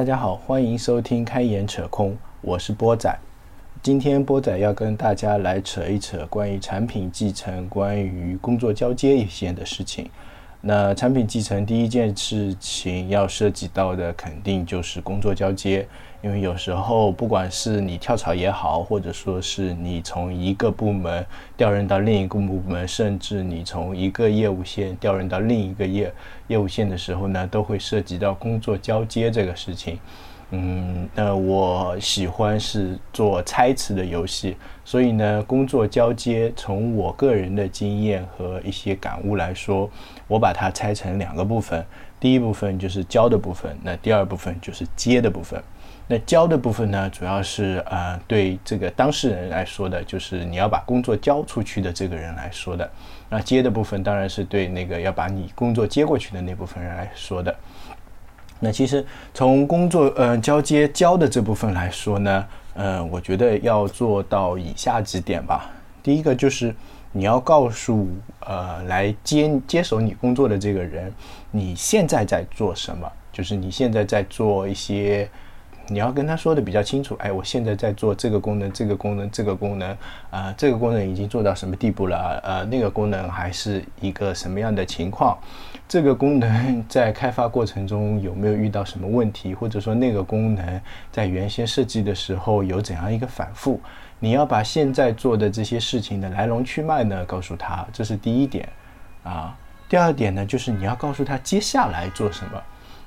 大家好，欢迎收听开眼扯空，我是波仔。今天波仔要跟大家来扯一扯关于产品继承、关于工作交接一些的事情。那产品继承第一件事情要涉及到的，肯定就是工作交接。因为有时候，不管是你跳槽也好，或者说是你从一个部门调任到另一个部门，甚至你从一个业务线调任到另一个业业务线的时候呢，都会涉及到工作交接这个事情。嗯，那我喜欢是做猜词的游戏，所以呢，工作交接从我个人的经验和一些感悟来说，我把它拆成两个部分。第一部分就是交的部分，那第二部分就是接的部分。那交的部分呢，主要是呃对这个当事人来说的，就是你要把工作交出去的这个人来说的。那接的部分当然是对那个要把你工作接过去的那部分人来说的。那其实从工作呃交接交的这部分来说呢，呃，我觉得要做到以下几点吧。第一个就是你要告诉呃来接接手你工作的这个人，你现在在做什么，就是你现在在做一些。你要跟他说的比较清楚，哎，我现在在做这个功能，这个功能，这个功能，啊，这个功能已经做到什么地步了？呃，那个功能还是一个什么样的情况？这个功能在开发过程中有没有遇到什么问题？或者说那个功能在原先设计的时候有怎样一个反复？你要把现在做的这些事情的来龙去脉呢告诉他，这是第一点，啊，第二点呢就是你要告诉他接下来做什么。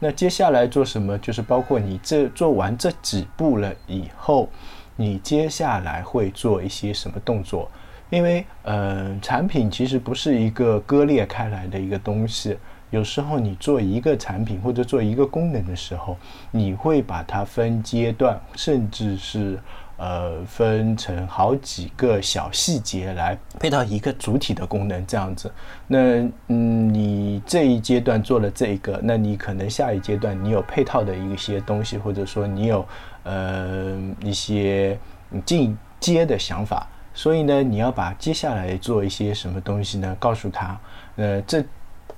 那接下来做什么？就是包括你这做完这几步了以后，你接下来会做一些什么动作？因为，呃，产品其实不是一个割裂开来的一个东西。有时候你做一个产品或者做一个功能的时候，你会把它分阶段，甚至是。呃，分成好几个小细节来配到一个主体的功能，这样子。那嗯，你这一阶段做了这一个，那你可能下一阶段你有配套的一些东西，或者说你有呃一些进阶的想法。所以呢，你要把接下来做一些什么东西呢？告诉他，呃，这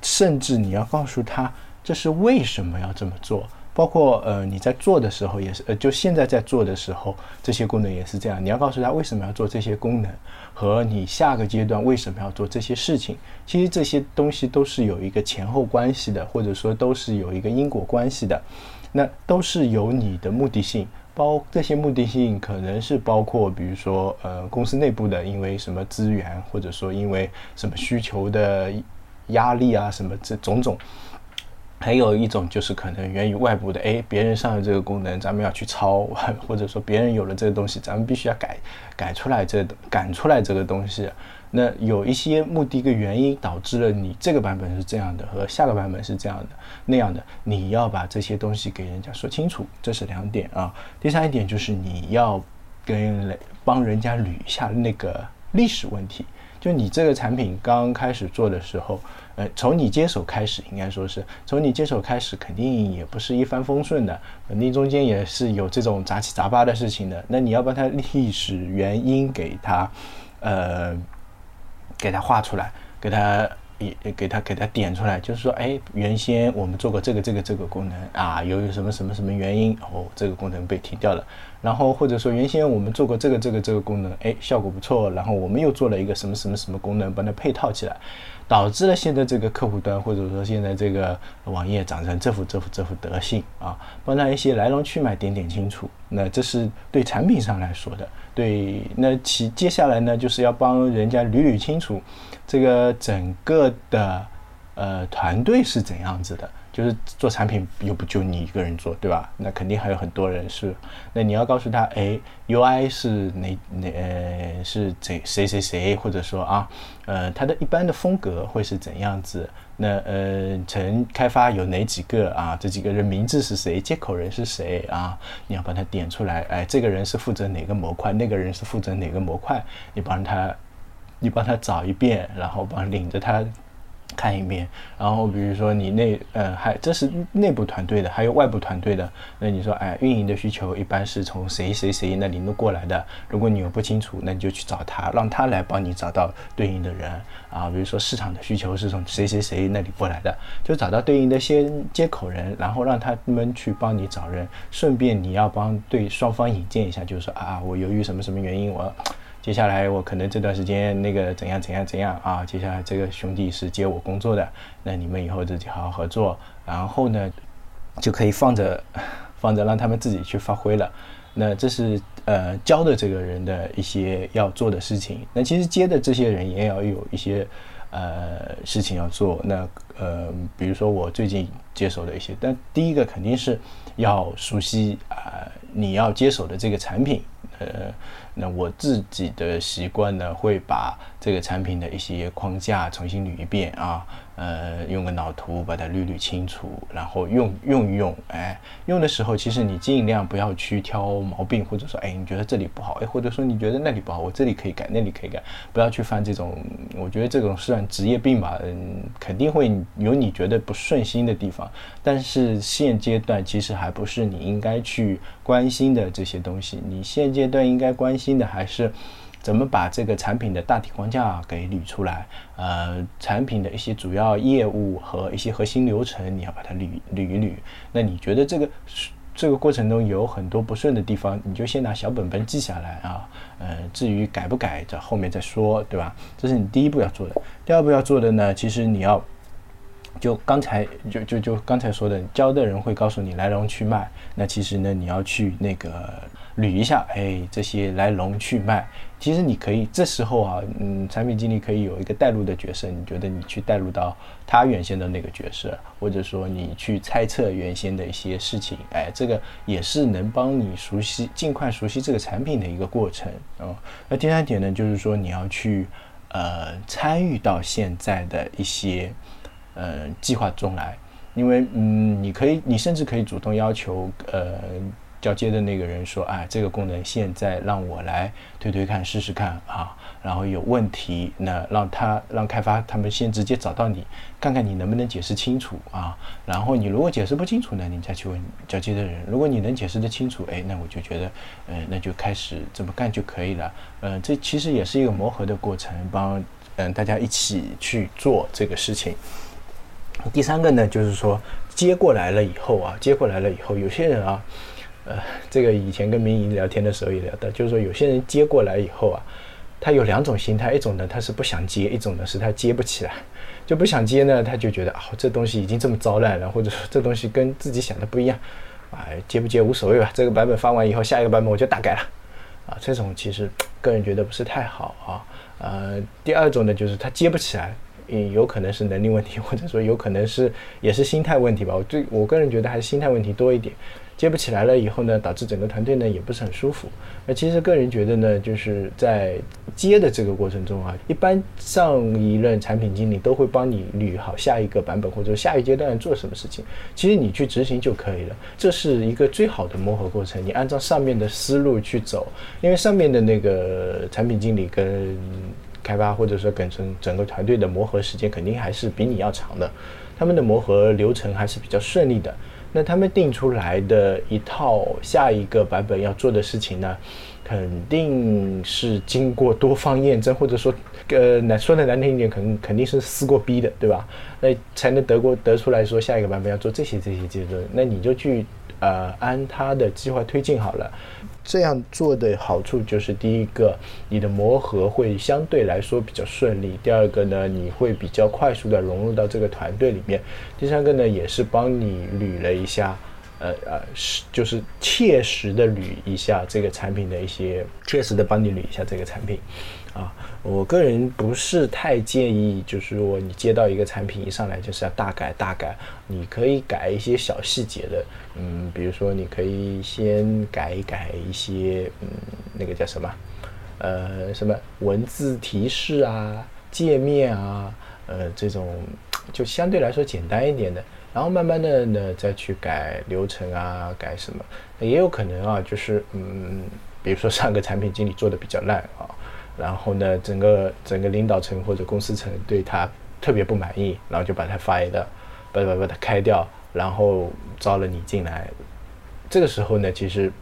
甚至你要告诉他，这是为什么要这么做。包括呃你在做的时候也是呃就现在在做的时候这些功能也是这样，你要告诉他为什么要做这些功能，和你下个阶段为什么要做这些事情，其实这些东西都是有一个前后关系的，或者说都是有一个因果关系的，那都是有你的目的性，包这些目的性可能是包括比如说呃公司内部的因为什么资源，或者说因为什么需求的压力啊什么这种种。还有一种就是可能源于外部的，哎，别人上了这个功能，咱们要去抄，或者说别人有了这个东西，咱们必须要改改出来这赶出来这个东西。那有一些目的跟原因导致了你这个版本是这样的，和下个版本是这样的那样的，你要把这些东西给人家说清楚，这是两点啊。第三一点就是你要跟帮人家捋一下那个历史问题。就你这个产品刚开始做的时候，呃，从你接手开始，应该说是从你接手开始，肯定也不是一帆风顺的，肯定中间也是有这种杂七杂八的事情的。那你要把它历史原因给它，呃，给它画出来，给它也给它给它点出来，就是说，哎，原先我们做过这个这个这个功能啊，由于什么什么什么原因，哦，这个功能被停掉了。然后或者说原先我们做过这个这个这个功能，哎，效果不错。然后我们又做了一个什么什么什么功能，把它配套起来，导致了现在这个客户端或者说现在这个网页长成这副这副这副德性啊，帮他一些来龙去脉点点清楚。那这是对产品上来说的。对，那其接下来呢，就是要帮人家捋捋清楚，这个整个的呃团队是怎样子的。就是做产品又不就你一个人做，对吧？那肯定还有很多人是。那你要告诉他，哎，UI 是哪哪呃是谁谁谁谁，或者说啊，呃，它的一般的风格会是怎样子？那呃，成开发有哪几个啊？这几个人名字是谁？接口人是谁啊？你要把它点出来。哎，这个人是负责哪个模块？那个人是负责哪个模块？你帮他，你帮他找一遍，然后帮领着他。看一遍，然后比如说你内呃还这是内部团队的，还有外部团队的，那你说哎运营的需求一般是从谁谁谁那里弄过来的？如果你有不清楚，那你就去找他，让他来帮你找到对应的人啊。比如说市场的需求是从谁谁谁那里过来的，就找到对应的先接口人，然后让他们去帮你找人，顺便你要帮对双方引荐一下，就是说啊我由于什么什么原因我。接下来我可能这段时间那个怎样怎样怎样啊？接下来这个兄弟是接我工作的，那你们以后自己好好合作，然后呢就可以放着 放着让他们自己去发挥了。那这是呃教的这个人的一些要做的事情。那其实接的这些人也要有一些呃事情要做。那呃比如说我最近接手的一些，但第一个肯定是要熟悉啊你要接手的这个产品，呃。那我自己的习惯呢，会把这个产品的一些框架重新捋一遍啊。呃，用个脑图把它捋捋清楚，然后用用一用，哎，用的时候其实你尽量不要去挑毛病，或者说，哎，你觉得这里不好，哎，或者说你觉得那里不好，我这里可以改，那里可以改，不要去犯这种，我觉得这种算职业病吧，嗯，肯定会有你觉得不顺心的地方，但是现阶段其实还不是你应该去关心的这些东西，你现阶段应该关心的还是。怎么把这个产品的大体框架给捋出来？呃，产品的一些主要业务和一些核心流程，你要把它捋捋一捋。那你觉得这个这个过程中有很多不顺的地方，你就先拿小本本记下来啊。呃，至于改不改，在后面再说，对吧？这是你第一步要做的。第二步要做的呢，其实你要就刚才就就就刚才说的，教的人会告诉你来龙去脉。那其实呢，你要去那个。捋一下，哎，这些来龙去脉，其实你可以这时候啊，嗯，产品经理可以有一个带入的角色。你觉得你去带入到他原先的那个角色，或者说你去猜测原先的一些事情，哎，这个也是能帮你熟悉、尽快熟悉这个产品的一个过程啊。那第三点呢，就是说你要去呃参与到现在的一些呃计划中来，因为嗯，你可以，你甚至可以主动要求呃。交接的那个人说：“啊，这个功能现在让我来推推看，试试看啊。然后有问题，那让他让开发他们先直接找到你，看看你能不能解释清楚啊。然后你如果解释不清楚呢，你再去问交接的人。如果你能解释得清楚，哎，那我就觉得，呃，那就开始这么干就可以了。嗯，这其实也是一个磨合的过程，帮嗯大家一起去做这个事情。第三个呢，就是说接过来了以后啊，接过来了以后，有些人啊。”呃，这个以前跟民营聊天的时候也聊到，就是说有些人接过来以后啊，他有两种心态，一种呢他是不想接，一种呢是他接不起来，就不想接呢，他就觉得啊这东西已经这么糟烂了，或者说这东西跟自己想的不一样，哎接不接无所谓吧，这个版本发完以后，下一个版本我就大改了，啊这种其实个人觉得不是太好啊，呃第二种呢就是他接不起来，嗯有可能是能力问题，或者说有可能是也是心态问题吧，我最我个人觉得还是心态问题多一点。接不起来了以后呢，导致整个团队呢也不是很舒服。那其实个人觉得呢，就是在接的这个过程中啊，一般上一任产品经理都会帮你捋好下一个版本或者下一阶段做什么事情。其实你去执行就可以了，这是一个最好的磨合过程。你按照上面的思路去走，因为上面的那个产品经理跟开发或者说跟整整个团队的磨合时间肯定还是比你要长的，他们的磨合流程还是比较顺利的。那他们定出来的一套下一个版本要做的事情呢，肯定是经过多方验证，或者说，呃，难说的难听一点，肯肯定是撕过逼的，对吧？那才能得过得出来说下一个版本要做这些这些阶段，那你就去呃按他的计划推进好了。这样做的好处就是，第一个，你的磨合会相对来说比较顺利；第二个呢，你会比较快速的融入到这个团队里面；第三个呢，也是帮你捋了一下，呃呃，是就是切实的捋一下这个产品的一些，切实的帮你捋一下这个产品。啊，我个人不是太建议，就是说你接到一个产品一上来就是要大改大改，你可以改一些小细节的，嗯，比如说你可以先改一改一些，嗯，那个叫什么，呃，什么文字提示啊、界面啊，呃，这种就相对来说简单一点的，然后慢慢的呢再去改流程啊，改什么，也有可能啊，就是嗯，比如说上个产品经理做的比较烂啊。然后呢，整个整个领导层或者公司层对他特别不满意，然后就把他 fire 掉，把把把他开掉，然后招了你进来。这个时候呢，其实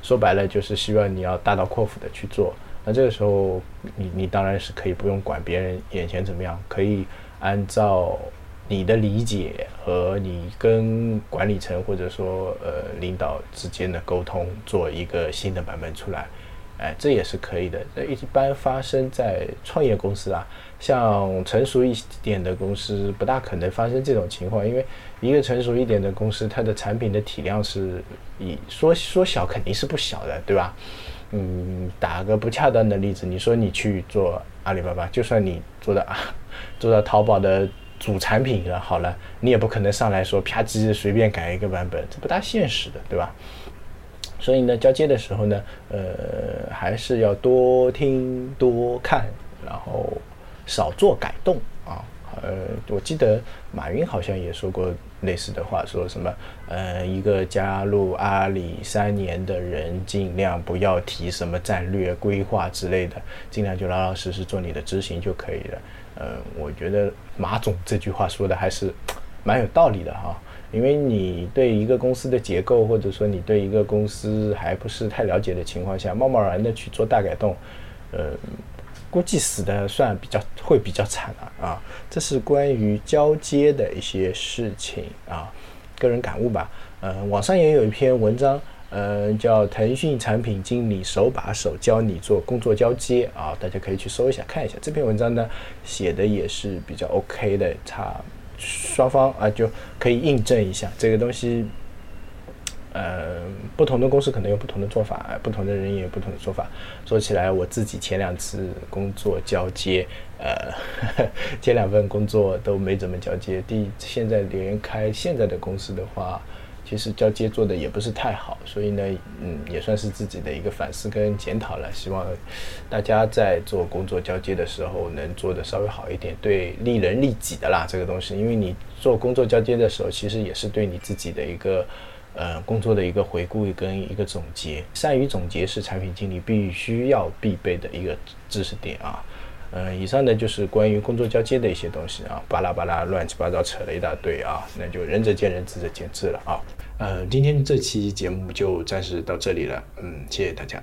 说白了就是希望你要大刀阔斧的去做。那这个时候，你你当然是可以不用管别人眼前怎么样，可以按照你的理解和你跟管理层或者说呃领导之间的沟通，做一个新的版本出来。哎，这也是可以的。这一般发生在创业公司啊，像成熟一点的公司，不大可能发生这种情况。因为一个成熟一点的公司，它的产品的体量是以说说小肯定是不小的，对吧？嗯，打个不恰当的例子，你说你去做阿里巴巴，就算你做的啊，做到淘宝的主产品了，好了，你也不可能上来说啪叽随便改一个版本，这不大现实的，对吧？所以呢，交接的时候呢，呃，还是要多听多看，然后少做改动啊。呃，我记得马云好像也说过类似的话，说什么，呃，一个加入阿里三年的人，尽量不要提什么战略规划之类的，尽量就老老实实做你的执行就可以了。呃，我觉得马总这句话说的还是 蛮有道理的哈。因为你对一个公司的结构，或者说你对一个公司还不是太了解的情况下，贸贸然的去做大改动，呃，估计死的算比较会比较惨了啊。这是关于交接的一些事情啊，个人感悟吧。呃，网上也有一篇文章，呃，叫《腾讯产品经理手把手教你做工作交接》啊，大家可以去搜一下看一下。这篇文章呢，写的也是比较 OK 的，差。双方啊就可以印证一下这个东西，呃，不同的公司可能有不同的做法，不同的人也有不同的做法。说起来，我自己前两次工作交接，呃，前两份工作都没怎么交接。第现在连开现在的公司的话。其实交接做的也不是太好，所以呢，嗯，也算是自己的一个反思跟检讨了。希望大家在做工作交接的时候能做的稍微好一点，对利人利己的啦，这个东西。因为你做工作交接的时候，其实也是对你自己的一个呃工作的一个回顾跟一个总结。善于总结是产品经理必须要必备的一个知识点啊。嗯，以上呢就是关于工作交接的一些东西啊，巴拉巴拉乱七八糟扯了一大堆啊，那就仁者见仁，智者见智了啊。呃，今天这期节目就暂时到这里了，嗯，谢谢大家。